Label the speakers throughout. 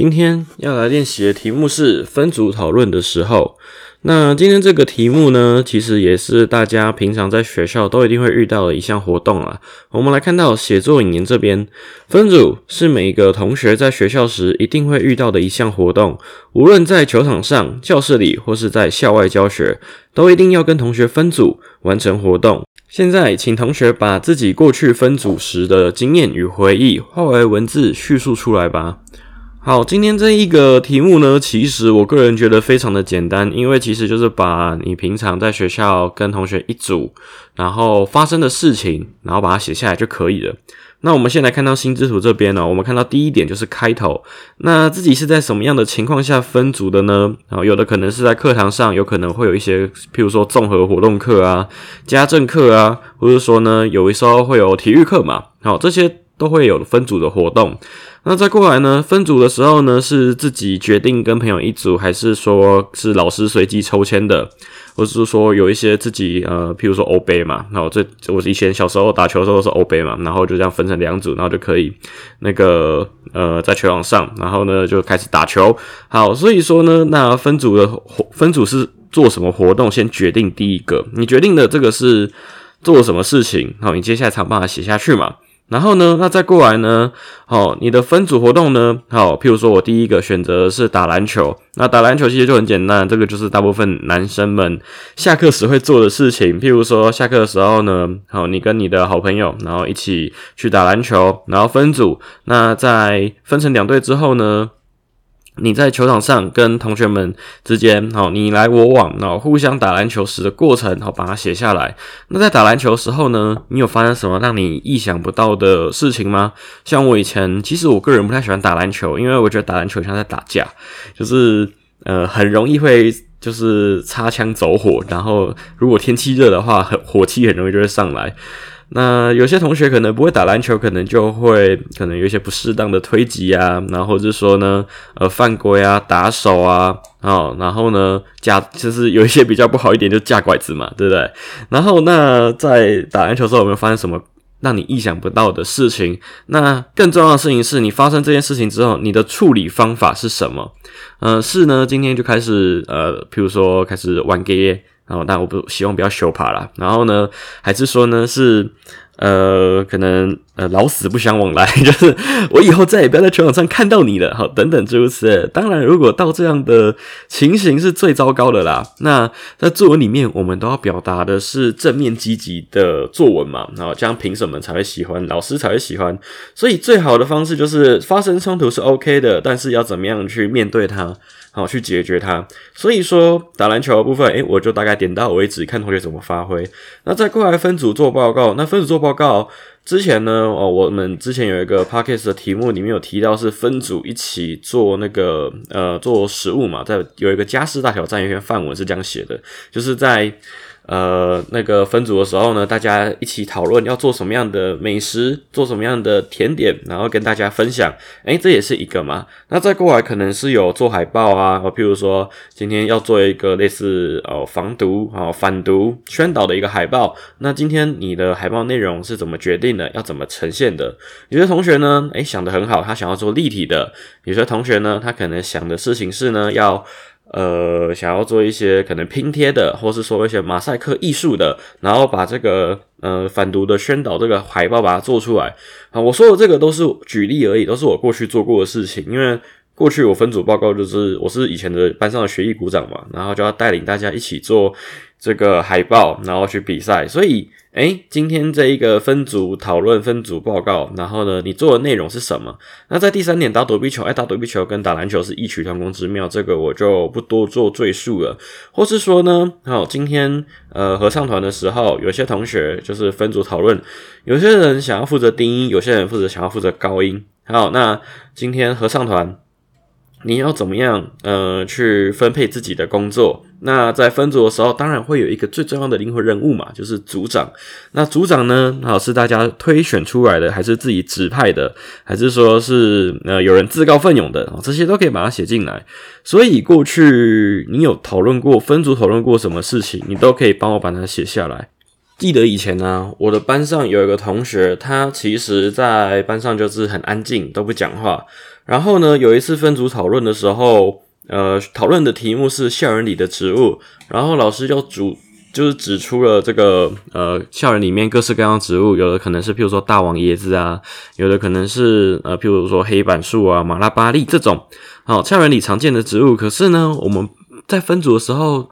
Speaker 1: 今天要来练习的题目是分组讨论的时候。那今天这个题目呢，其实也是大家平常在学校都一定会遇到的一项活动啊。我们来看到写作引言这边，分组是每一个同学在学校时一定会遇到的一项活动，无论在球场上、教室里或是在校外教学，都一定要跟同学分组完成活动。现在，请同学把自己过去分组时的经验与回忆化为文字叙述出来吧。好，今天这一个题目呢，其实我个人觉得非常的简单，因为其实就是把你平常在学校跟同学一组，然后发生的事情，然后把它写下来就可以了。那我们先来看到心智图这边呢，我们看到第一点就是开头，那自己是在什么样的情况下分组的呢？啊，有的可能是在课堂上，有可能会有一些，譬如说综合活动课啊、家政课啊，或者说呢，有时候会有体育课嘛，好，这些都会有分组的活动。那再过来呢？分组的时候呢，是自己决定跟朋友一组，还是说是老师随机抽签的，或者是说有一些自己呃，譬如说欧杯嘛，那我这我以前小时候打球的时候都是欧杯嘛，然后就这样分成两组，然后就可以那个呃在球场上，然后呢就开始打球。好，所以说呢，那分组的分组是做什么活动？先决定第一个，你决定的这个是做什么事情？好，你接下来才办法写下去嘛。然后呢，那再过来呢？好，你的分组活动呢？好，譬如说我第一个选择是打篮球，那打篮球其实就很简单，这个就是大部分男生们下课时会做的事情。譬如说下课的时候呢，好，你跟你的好朋友，然后一起去打篮球，然后分组，那在分成两队之后呢？你在球场上跟同学们之间，好，你来我往，然后互相打篮球时的过程，好，把它写下来。那在打篮球时候呢，你有发生什么让你意想不到的事情吗？像我以前，其实我个人不太喜欢打篮球，因为我觉得打篮球像在打架，就是呃，很容易会就是擦枪走火，然后如果天气热的话，火气很容易就会上来。那有些同学可能不会打篮球，可能就会可能有一些不适当的推挤啊，然后就说呢，呃，犯规啊，打手啊，哦，然后呢，架就是有一些比较不好一点，就架拐子嘛，对不对？然后那在打篮球时候有没有发生什么让你意想不到的事情？那更重要的事情是你发生这件事情之后，你的处理方法是什么？呃，是呢，今天就开始呃，譬如说开始玩 gay。然后，但我不希望不要羞怕啦。然后呢，还是说呢，是呃，可能呃，老死不相往来，就是我以后再也不要在球场上看到你了。好，等等诸如此类。当然，如果到这样的情形是最糟糕的啦。那在作文里面，我们都要表达的是正面积极的作文嘛。然后这样评审们才会喜欢，老师才会喜欢。所以最好的方式就是发生冲突是 OK 的，但是要怎么样去面对它？好，去解决它。所以说，打篮球的部分，诶，我就大概点到为止，看同学怎么发挥。那再过来分组做报告。那分组做报告之前呢，哦，我们之前有一个 podcast 的题目里面有提到是分组一起做那个呃做食物嘛，在有一个家事大挑战，一篇范文是这样写的，就是在。呃，那个分组的时候呢，大家一起讨论要做什么样的美食，做什么样的甜点，然后跟大家分享。哎，这也是一个嘛。那再过来可能是有做海报啊，譬如说今天要做一个类似哦防毒啊反毒宣导的一个海报。那今天你的海报内容是怎么决定的？要怎么呈现的？有些同学呢，哎想的很好，他想要做立体的；有些同学呢，他可能想的事情是呢要。呃，想要做一些可能拼贴的，或是说一些马赛克艺术的，然后把这个呃反毒的宣导这个海报把它做出来啊。我说的这个都是举例而已，都是我过去做过的事情，因为。过去我分组报告就是我是以前的班上的学艺股长嘛，然后就要带领大家一起做这个海报，然后去比赛。所以，诶，今天这一个分组讨论、分组报告，然后呢，你做的内容是什么？那在第三点打躲避球，哎，打躲避球跟打篮球是异曲同工之妙，这个我就不多做赘述了。或是说呢，好，今天呃合唱团的时候，有些同学就是分组讨论，有些人想要负责低音，有些人负责想要负责高音。好，那今天合唱团。你要怎么样呃去分配自己的工作？那在分组的时候，当然会有一个最重要的灵魂人物嘛，就是组长。那组长呢，好是大家推选出来的，还是自己指派的，还是说是呃有人自告奋勇的啊？这些都可以把它写进来。所以过去你有讨论过分组讨论过什么事情，你都可以帮我把它写下来。记得以前呢，我的班上有一个同学，他其实在班上就是很安静，都不讲话。然后呢，有一次分组讨论的时候，呃，讨论的题目是校园里的植物，然后老师就主就是指出了这个呃校园里面各式各样的植物，有的可能是譬如说大王椰子啊，有的可能是呃譬如说黑板树啊、马拉巴利这种，好校园里常见的植物。可是呢，我们在分组的时候。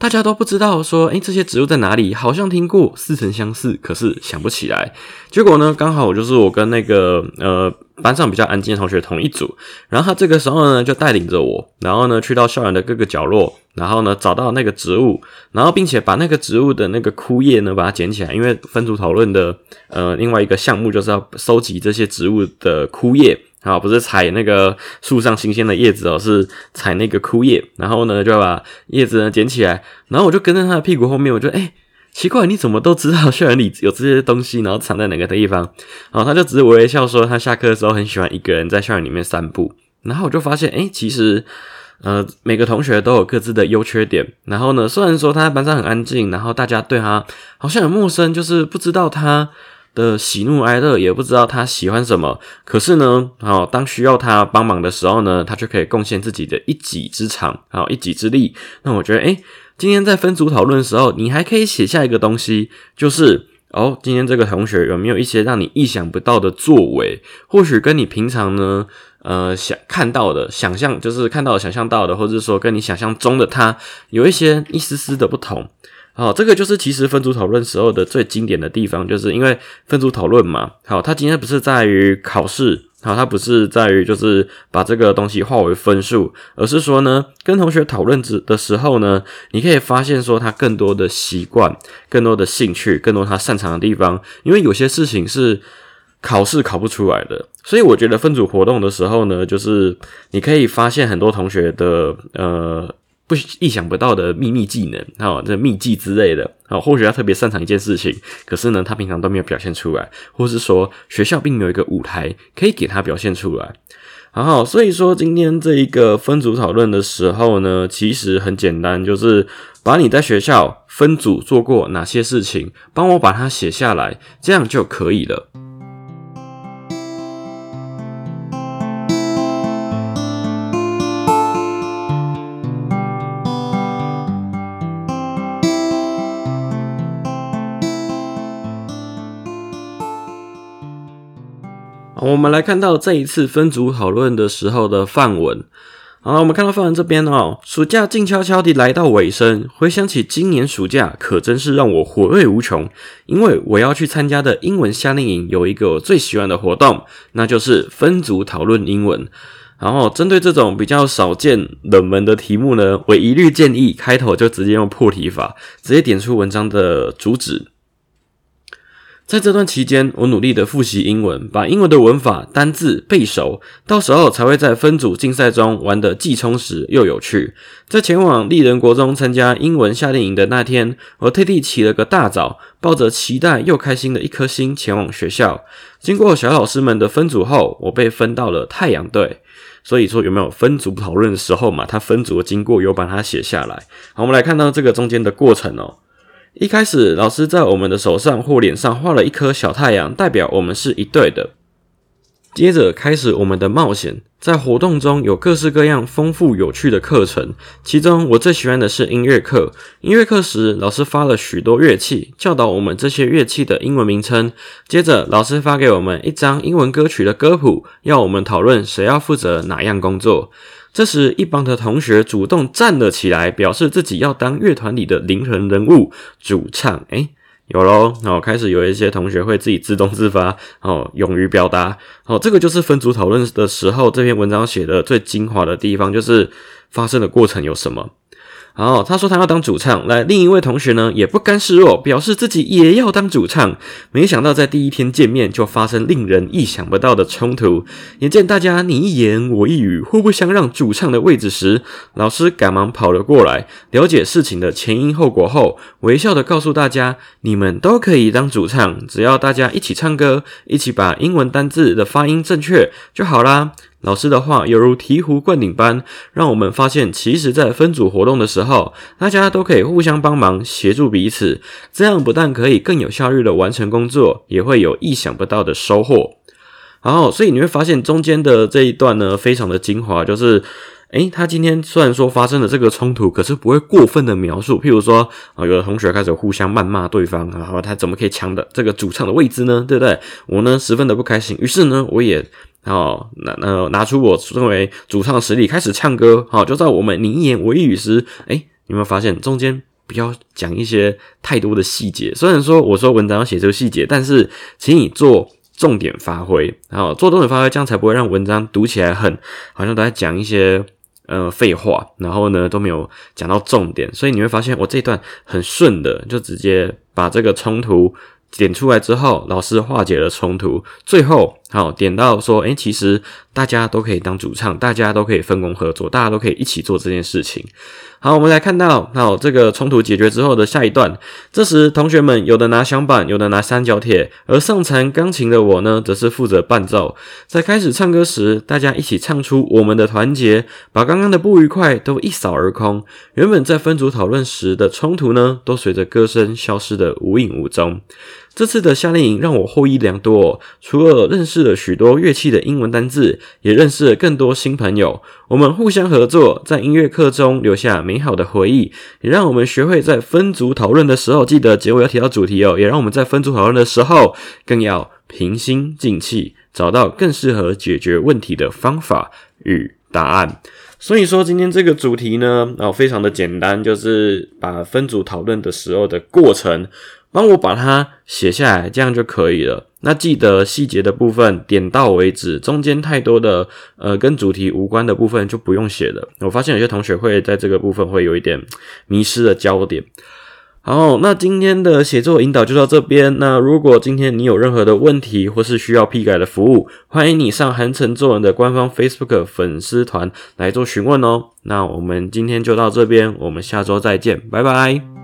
Speaker 1: 大家都不知道说，诶，这些植物在哪里？好像听过，似曾相识，可是想不起来。结果呢，刚好我就是我跟那个呃班上比较安静的同学同一组，然后他这个时候呢就带领着我，然后呢去到校园的各个角落，然后呢找到那个植物，然后并且把那个植物的那个枯叶呢把它捡起来，因为分组讨论的呃另外一个项目就是要收集这些植物的枯叶。啊，不是采那个树上新鲜的叶子哦，是采那个枯叶，然后呢，就把叶子呢捡起来，然后我就跟在他的屁股后面，我就哎，奇怪，你怎么都知道校园里有这些东西，然后藏在哪个地方？然后他就只是微微笑说，他下课的时候很喜欢一个人在校园里面散步。然后我就发现，哎，其实呃，每个同学都有各自的优缺点。然后呢，虽然说他在班上很安静，然后大家对他好像很陌生，就是不知道他。的喜怒哀乐也不知道他喜欢什么，可是呢，好当需要他帮忙的时候呢，他就可以贡献自己的一己之长，好一己之力。那我觉得，诶，今天在分组讨论的时候，你还可以写下一个东西，就是哦，今天这个同学有没有一些让你意想不到的作为？或许跟你平常呢，呃，想看到的、想象，就是看到、想象到的，或者说跟你想象中的他有一些一丝丝的不同。好，这个就是其实分组讨论时候的最经典的地方，就是因为分组讨论嘛。好，它今天不是在于考试，好，它不是在于就是把这个东西化为分数，而是说呢，跟同学讨论之的时候呢，你可以发现说他更多的习惯、更多的兴趣、更多他擅长的地方。因为有些事情是考试考不出来的，所以我觉得分组活动的时候呢，就是你可以发现很多同学的呃。不意想不到的秘密技能，哦，这秘技之类的，哦，或许他特别擅长一件事情，可是呢，他平常都没有表现出来，或是说学校并没有一个舞台可以给他表现出来。好，所以说今天这一个分组讨论的时候呢，其实很简单，就是把你在学校分组做过哪些事情，帮我把它写下来，这样就可以了。我们来看到这一次分组讨论的时候的范文。好了，我们看到范文这边哦，暑假静悄悄地来到尾声，回想起今年暑假，可真是让我回味无穷。因为我要去参加的英文夏令营有一个我最喜欢的活动，那就是分组讨论英文。然后针对这种比较少见冷门的题目呢，我一律建议开头就直接用破题法，直接点出文章的主旨。在这段期间，我努力的复习英文，把英文的文法、单字背熟，到时候才会在分组竞赛中玩得既充实又有趣。在前往丽人国中参加英文夏令营的那天，我特地起了个大早，抱着期待又开心的一颗心前往学校。经过小老师们的分组后，我被分到了太阳队。所以说，有没有分组讨论的时候嘛？他分组的经过有把它写下来。好，我们来看到这个中间的过程哦。一开始，老师在我们的手上或脸上画了一颗小太阳，代表我们是一对的。接着开始我们的冒险，在活动中有各式各样丰富有趣的课程，其中我最喜欢的是音乐课。音乐课时，老师发了许多乐器，教导我们这些乐器的英文名称。接着，老师发给我们一张英文歌曲的歌谱，要我们讨论谁要负责哪样工作。这时，一旁的同学主动站了起来，表示自己要当乐团里的灵魂人物——主唱。诶有喽，哦，开始有一些同学会自己自动自发，哦，勇于表达，哦，这个就是分组讨论的时候，这篇文章写的最精华的地方，就是发生的过程有什么。好，他说他要当主唱。来，另一位同学呢也不甘示弱，表示自己也要当主唱。没想到在第一天见面就发生令人意想不到的冲突。眼见大家你一言我一语，互不相让主唱的位置时，老师赶忙跑了过来，了解事情的前因后果后，微笑的告诉大家：你们都可以当主唱，只要大家一起唱歌，一起把英文单字的发音正确就好啦。老师的话犹如醍醐灌顶般，让我们发现，其实，在分组活动的时候，大家都可以互相帮忙，协助彼此。这样不但可以更有效率的完成工作，也会有意想不到的收获。然后，所以你会发现中间的这一段呢，非常的精华，就是，诶，他今天虽然说发生了这个冲突，可是不会过分的描述。譬如说，啊，有的同学开始互相谩骂对方，然后他怎么可以抢的这个主唱的位置呢？对不对？我呢，十分的不开心。于是呢，我也。好，拿那拿出我认为主唱实力，开始唱歌。好，就在我们你一言我一语时，哎，有没有发现中间不要讲一些太多的细节？虽然说我说文章要写出细节，但是请你做重点发挥，然后做重点发挥，这样才不会让文章读起来很好像都在讲一些呃废话，然后呢都没有讲到重点。所以你会发现我这段很顺的，就直接把这个冲突。点出来之后，老师化解了冲突，最后好点到说，诶，其实大家都可以当主唱，大家都可以分工合作，大家都可以一起做这件事情。好，我们来看到，好这个冲突解决之后的下一段。这时，同学们有的拿响板，有的拿三角铁，而上弹钢琴的我呢，则是负责伴奏。在开始唱歌时，大家一起唱出我们的团结，把刚刚的不愉快都一扫而空。原本在分组讨论时的冲突呢，都随着歌声消失的无影无踪。这次的夏令营让我获益良多，除了认识了许多乐器的英文单字，也认识了更多新朋友。我们互相合作，在音乐课中留下美好的回忆，也让我们学会在分组讨论的时候，记得结尾要提到主题哦。也让我们在分组讨论的时候，更要平心静气，找到更适合解决问题的方法与答案。所以说，今天这个主题呢，哦，非常的简单，就是把分组讨论的时候的过程。帮我把它写下来，这样就可以了。那记得细节的部分点到为止，中间太多的呃跟主题无关的部分就不用写了。我发现有些同学会在这个部分会有一点迷失了焦点。好，那今天的写作引导就到这边。那如果今天你有任何的问题或是需要批改的服务，欢迎你上韩城作文的官方 Facebook 粉丝团来做询问哦。那我们今天就到这边，我们下周再见，拜拜。